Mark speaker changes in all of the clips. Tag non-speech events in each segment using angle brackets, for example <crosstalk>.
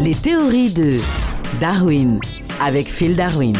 Speaker 1: Les théories de Darwin avec Phil Darwin.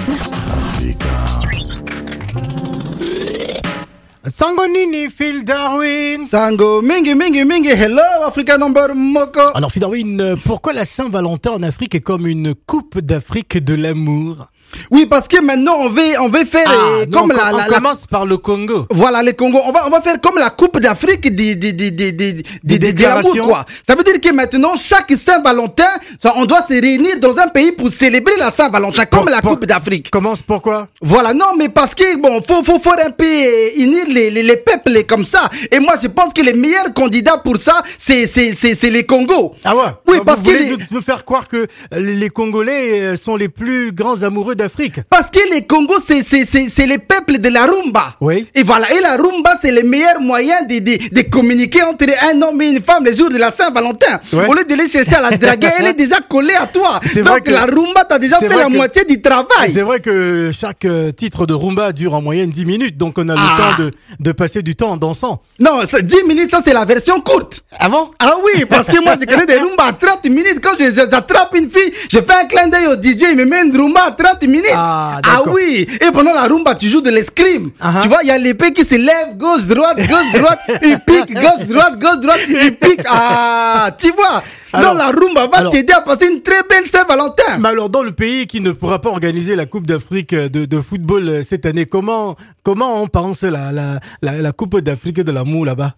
Speaker 2: Sango nini, Phil Darwin
Speaker 3: Sango, mingi, mingi, mingi, hello, Africa number moko.
Speaker 2: Alors Phil Darwin, pourquoi la Saint-Valentin en Afrique est comme une coupe d'Afrique de l'amour?
Speaker 3: Oui, parce que maintenant, on veut, on veut faire euh,
Speaker 2: non,
Speaker 3: comme la,
Speaker 2: on
Speaker 3: la, la-
Speaker 2: commence par le Congo.
Speaker 3: Voilà, les Congo. On va, on va faire comme la Coupe d'Afrique des, des, des, des, des, des,
Speaker 2: déclarations.
Speaker 3: quoi. Ça veut dire que maintenant, chaque Saint-Valentin, on doit se réunir dans un pays pour célébrer la Saint-Valentin, comme la Coupe d'Afrique.
Speaker 2: Commence pourquoi?
Speaker 3: Voilà, non, mais parce que, bon, faut, faut, faut un peu euh, unir les, les, les peuples comme ça. Et moi, je pense que les meilleurs candidats pour ça, c'est, c'est, c'est, c'est les Congo.
Speaker 2: Ah ouais
Speaker 3: Oui, parce que les-
Speaker 2: nous faire croire que euh, les Congolais euh, sont les plus grands amoureux d'Afrique
Speaker 3: Parce que les Congo, c'est, c'est, c'est, les peuples de la rumba.
Speaker 2: Oui.
Speaker 3: Et voilà. Et la rumba, c'est le meilleur moyen de, de, de communiquer entre un homme et une femme le jour de la Saint-Valentin.
Speaker 2: Ouais.
Speaker 3: Au lieu de les chercher à la draguer, elle est déjà collée à toi. <laughs>
Speaker 2: C'est
Speaker 3: Donc
Speaker 2: vrai que-
Speaker 3: la rumba, t'as déjà fait la
Speaker 2: que-
Speaker 3: moitié du travail.
Speaker 2: C'est vrai que chaque euh, titre de rumba dure en moyenne 10 minutes, donc on a le
Speaker 3: Ah.
Speaker 2: temps de, de passer du temps en dansant.
Speaker 3: Non, c'est 10 minutes, ça c'est la version courte.
Speaker 2: Avant
Speaker 3: Ah oui, parce que moi je connais des <laughs> rumba à 30 minutes. Quand j'attrape une fille, je fais un clin d'œil au DJ, il me met une rumba à 30 minutes.
Speaker 2: Ah, d'accord.
Speaker 3: oui. Et pendant la rumba, tu joues de l'escrime.
Speaker 2: Ah ah.
Speaker 3: Tu vois, il y a l'épée qui se lève, gauche, droite, gauche, droite, <laughs> il pique, gauche, droite, gauche, droite, il pique. Ah, tu vois.
Speaker 2: Alors-
Speaker 3: Donc la rumba va t'aider à passer une très belle Saint-Valentin.
Speaker 2: Mais alors, dans le pays qui ne pourra pas organiser la Coupe d'Afrique de, de football euh, cette année, comment, comment on pense la, la, la, la Coupe d'Afrique de l'amour là-bas?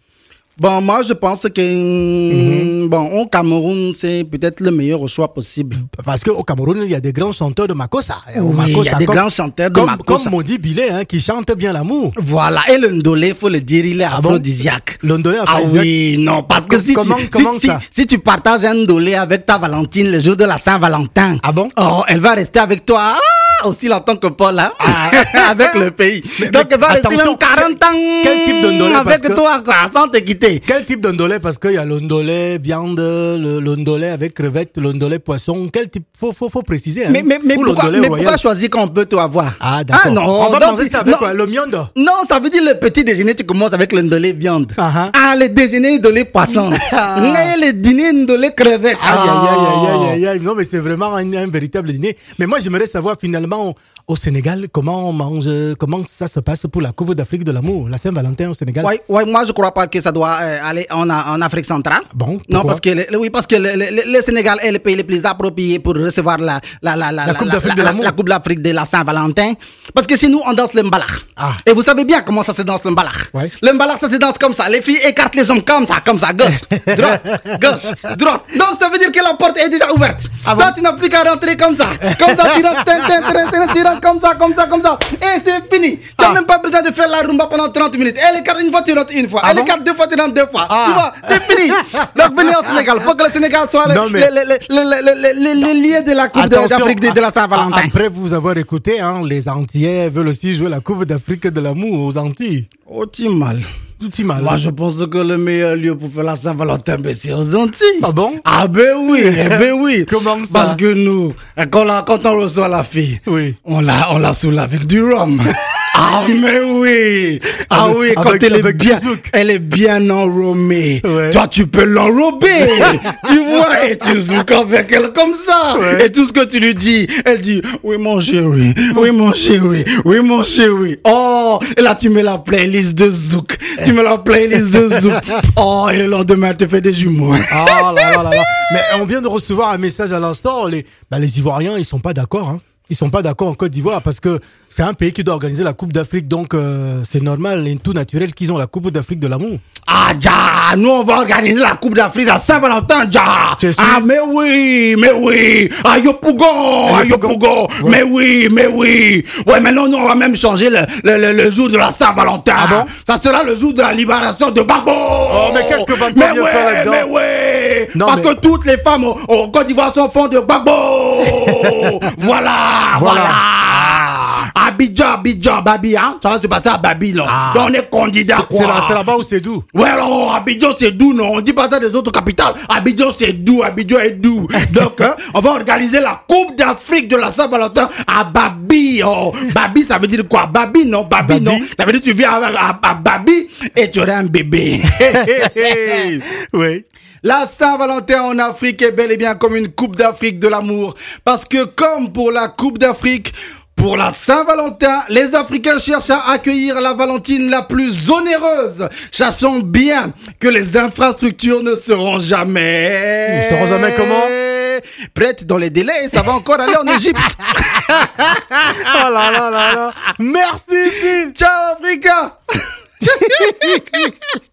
Speaker 3: Bon, moi je pense que,
Speaker 2: Mhm.
Speaker 3: bon, au Cameroun, c'est peut-être le meilleur choix possible.
Speaker 2: Parce qu'au Cameroun, il y a des grands chanteurs de Makossa.
Speaker 3: Oui, il y a des
Speaker 2: comme-
Speaker 3: grands chanteurs de
Speaker 2: comme,
Speaker 3: Makossa.
Speaker 2: Comme Modi Billet, hein, qui chante bien l'amour.
Speaker 3: Voilà, et le ndolé, faut le dire, il est
Speaker 2: Ah bon?
Speaker 3: aphrodisiaque.
Speaker 2: Le ndolé
Speaker 3: Ah
Speaker 2: aphrodisiaque?
Speaker 3: oui, non, parce que si,
Speaker 2: comment-
Speaker 3: tu, si-
Speaker 2: comment
Speaker 3: si,
Speaker 2: ça?
Speaker 3: si tu partages un ndolé avec ta Valentine le jour de la Saint-Valentin,
Speaker 2: Ah bon?
Speaker 3: oh, elle va rester avec toi ah, aussi longtemps que Paul, hein, <laughs> avec le pays. Donc elle va rester même 40 ans
Speaker 2: quel type de
Speaker 3: avec
Speaker 2: parce que-
Speaker 3: toi, quoi, sans te quitter.
Speaker 2: Quel type d'ondolé Parce qu'il y a l'ondolé viande, l'ondolé avec crevettes, l'ondolé poisson. Quel type Faut, faut, faut préciser. Hein.
Speaker 3: Mais, mais, mais,
Speaker 2: Ou
Speaker 3: pourquoi,
Speaker 2: l'ondolé
Speaker 3: mais pourquoi choisir qu'on peut tout avoir?
Speaker 2: Ah, d'accord.
Speaker 3: non,
Speaker 2: On va
Speaker 3: donc,
Speaker 2: manger ça avec
Speaker 3: non,
Speaker 2: quoi Le miondo?
Speaker 3: Non, ça veut dire le petit déjeuner, tu commences avec le ndolé viande.
Speaker 2: Ah, ah.
Speaker 3: Ah, le déjeuner ndolé poisson. <laughs>
Speaker 2: Ah.
Speaker 3: Et le dîner ndolé crevette.
Speaker 2: Aïe, aïe, aïe,
Speaker 3: Ah.
Speaker 2: aïe, aïe, aïe. Non, mais c'est vraiment un, un véritable dîner. Mais moi, j'aimerais savoir finalement au Sénégal comment on mange, comment ça se passe pour la Coupe d'Afrique de l'amour, la Saint-Valentin au Sénégal?
Speaker 3: Ouais, ouais, moi je crois pas que ça doit euh, aller en, en Afrique centrale.
Speaker 2: Bon,
Speaker 3: Non, parce que le, oui, parce que le, le- le- le Sénégal est le pays le plus approprié pour recevoir la la la la,
Speaker 2: La Coupe d'Afrique de
Speaker 3: la-
Speaker 2: l'amour.
Speaker 3: la Coupe d'Afrique de la Saint-Valentin. Parce que chez nous on danse le.
Speaker 2: Ah.
Speaker 3: Et vous savez bien comment ça se danse le mbalak.
Speaker 2: Ouais.
Speaker 3: Le ça se danse comme ça. Les filles écartent les hommes comme ça, comme ça, gauche, <laughs> droite, gauche, droite. Donc ça veut dire que la porte est déjà ouverte.
Speaker 2: Ah bon?
Speaker 3: Toi tu n'as plus qu'à rentrer comme ça, comme ça, tu rentres, rentres comme ça, comme ça, comme ça. Et c'est fini. Tu n'as
Speaker 2: Ah.
Speaker 3: même pas besoin de faire la rumba pendant 30 minutes. Elle écarte une fois, tu rentres une fois.
Speaker 2: Ah
Speaker 3: Elle écarte deux fois, tu rentres deux fois.
Speaker 2: Ah.
Speaker 3: Tu vois, c'est fini. <laughs> Donc venez au Sénégal. Faut que le Sénégal soit le,
Speaker 2: mais-
Speaker 3: le, le, le, lieu de la Coupe d'Afrique de, de la
Speaker 2: a-
Speaker 3: Saint-Valentin.
Speaker 2: Après vous avoir écouté, hein, les Antillais veulent aussi jouer la Coupe d'Afrique de l'amour aux Antilles.
Speaker 3: Oh, tu mal.
Speaker 2: Tout y mal.
Speaker 3: Moi, je pense que le meilleur lieu pour faire la Saint-Valentin, ben, c'est aux Antilles.
Speaker 2: Ah bon?
Speaker 3: Ah ben oui, <laughs> eh ben oui.
Speaker 2: Comment ça?
Speaker 3: Parce que nous, quand, la- quand on reçoit la fille,
Speaker 2: Oui.
Speaker 3: on la, on la saoule avec du rhum. <laughs> Ah mais oui Ah
Speaker 2: Avec-
Speaker 3: oui, quand
Speaker 2: avec-
Speaker 3: elle est
Speaker 2: avec
Speaker 3: bien, elle est bien enrobée.
Speaker 2: Ouais.
Speaker 3: Toi, tu peux l'enrober. <laughs> tu vois, et tu zouk avec elle comme ça.
Speaker 2: Ouais.
Speaker 3: Et tout ce que tu lui dis, elle dit, oui mon chéri, oui mon chéri, oui mon chéri. Oh, et là tu mets la playlist de zouk. Tu mets la playlist de zouk. <laughs> Oh, et le lendemain, tu fais des jumeaux.
Speaker 2: Ah là là là là. Mais on vient de recevoir un message à l'instant. Les, bah, les Ivoiriens, ils sont pas d'accord. Hein. Ils sont pas d'accord en Côte d'Ivoire parce que c'est un pays qui doit organiser la Coupe d'Afrique. Donc euh, c'est normal et tout naturel qu'ils ont la Coupe d'Afrique de l'amour.
Speaker 3: Ah, ja, nous on va organiser la Coupe d'Afrique à Saint-Valentin, ja. Ah, mais oui, mais oui. Ah, Yopougon, ah, Yopougon.
Speaker 2: Ouais.
Speaker 3: Mais oui, mais oui. Ouais, maintenant, nous, on va même changer le, le, le, le jour de la Saint-Valentin.
Speaker 2: Ah bon?
Speaker 3: Ça sera le jour de la libération de Bagbo. Oh,
Speaker 2: mais qu'est-ce que
Speaker 3: Mais
Speaker 2: vient
Speaker 3: ouais,
Speaker 2: faire là-dedans?
Speaker 3: Mais.
Speaker 2: Non,
Speaker 3: Parce
Speaker 2: mais-
Speaker 3: que toutes les femmes au Côte d'Ivoire sont fonds de Bagbo. Voilà, voilà. Abidjan, Abidjan, Babi, hein. Ça va se passer à Babi, là.
Speaker 2: Ah.
Speaker 3: Donc, on est candidat,
Speaker 2: C'est- là- c'est là-bas où c'est doux.
Speaker 3: Ouais, alors, Abidjan, c'est doux, non? On dit pas ça des autres capitales. Abidjan, c'est doux, Abidjan est doux. <laughs> Donc, hein, on va organiser la Coupe d'Afrique de la Saint-Valentin à Babi. Oh, Babi, ça veut dire quoi? Babi, non?
Speaker 2: Babi,
Speaker 3: non? Ça veut dire que tu viens à, à- à Babi et tu auras un bébé. <laughs>
Speaker 2: oui.
Speaker 3: La Saint-Valentin en Afrique est bel et bien comme une Coupe d'Afrique de l'amour. Parce que comme pour la Coupe d'Afrique, pour la Saint-Valentin, les Africains cherchent à accueillir la Valentine la plus onéreuse. Sachant bien que les infrastructures ne seront jamais...
Speaker 2: Ils seront jamais comment
Speaker 3: Prêtes dans les délais, ça va encore aller en <laughs> Égypte.
Speaker 2: Oh là là là là. Merci, Phil.
Speaker 3: Ciao Africa <laughs>